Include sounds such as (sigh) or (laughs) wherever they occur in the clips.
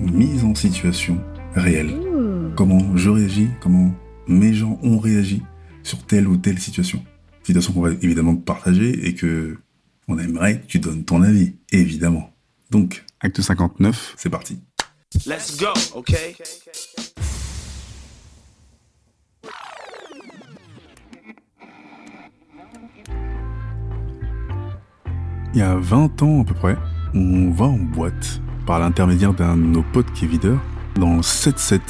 Mise en situation réelle. Comment je réagis, comment mes gens ont réagi sur telle ou telle situation. Situation qu'on va évidemment partager et que on aimerait que tu donnes ton avis, évidemment. Donc, acte 59, c'est parti. Let's go, okay? Il y a 20 ans à peu près, on va en boîte par l'intermédiaire d'un de nos potes qui est videur dans le 7-7.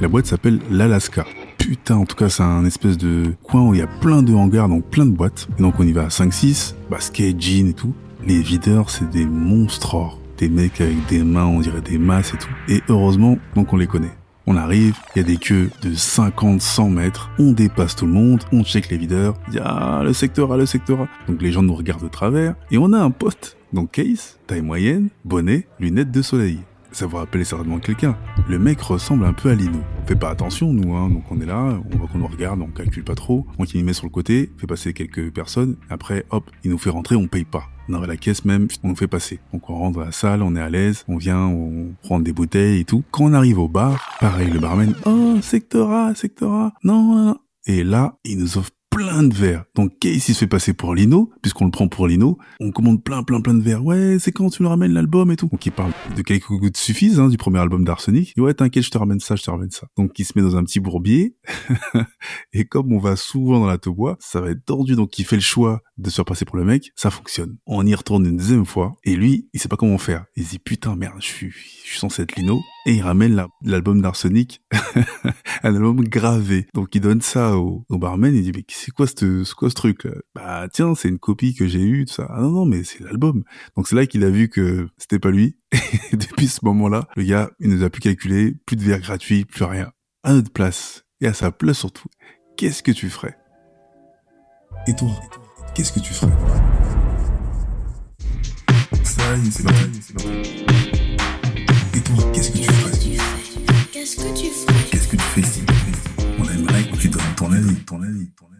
La boîte s'appelle l'Alaska. Putain, en tout cas, c'est un espèce de coin où il y a plein de hangars, donc plein de boîtes. Et donc on y va à 5-6, basket, jean et tout. Les videurs, c'est des monstres or. Des mecs avec des mains, on dirait des masses et tout. Et heureusement, donc on les connaît. On arrive, il y a des queues de 50, 100 mètres, on dépasse tout le monde, on check les videurs, il y a le secteur A, le secteur A. Donc les gens nous regardent de travers, et on a un poste, donc case, taille moyenne, bonnet, lunettes de soleil. Ça vous rappelle certainement quelqu'un. Le mec ressemble un peu à Lino. On fait pas attention, nous, hein. Donc on est là, on voit qu'on nous regarde, on calcule pas trop. Donc il met sur le côté, fait passer quelques personnes. Après, hop, il nous fait rentrer, on paye pas. On arrive à la caisse même, on nous fait passer. Donc on rentre dans la salle, on est à l'aise, on vient, on prend des bouteilles et tout. Quand on arrive au bar, pareil, le barman, oh, secteur A, secteur A. Non, non, non. Et là, il nous offre plein de verres. Donc Case il se fait passer pour Lino, puisqu'on le prend pour Lino? On commande plein plein plein de verres. Ouais, c'est quand tu me ramènes l'album et tout. Donc il parle de quelques gouttes suffisent hein, du premier album d'Arsenic. Ouais, t'inquiète, je te ramène ça, je te ramène ça. Donc il se met dans un petit bourbier. (laughs) et comme on va souvent dans la bois, ça va être tordu. Donc il fait le choix de se faire passer pour le mec. Ça fonctionne. On y retourne une deuxième fois. Et lui, il sait pas comment faire. Il se dit putain merde, je suis, je suis censé être Lino. Et il ramène la- l'album d'Arsenic, (laughs) un album gravé. Donc il donne ça au, barman, il dit mais c'est quoi ce quoi ce truc là Bah tiens, c'est une copie que j'ai eue, tout ça. Ah non non, mais c'est l'album. Donc c'est là qu'il a vu que c'était pas lui. (laughs) Et depuis ce moment-là, le gars, il nous a plus calculé, plus de verre gratuit, plus rien. À notre place et à sa place surtout. Qu'est-ce que tu ferais? Et toi, qu'est-ce que tu ferais? Toi, qu'est-ce que tu ferais Qu'est-ce que tu ferais Qu'est-ce que tu fais ici On aimerait que tu donnes ton avis, ton avis, ton avis.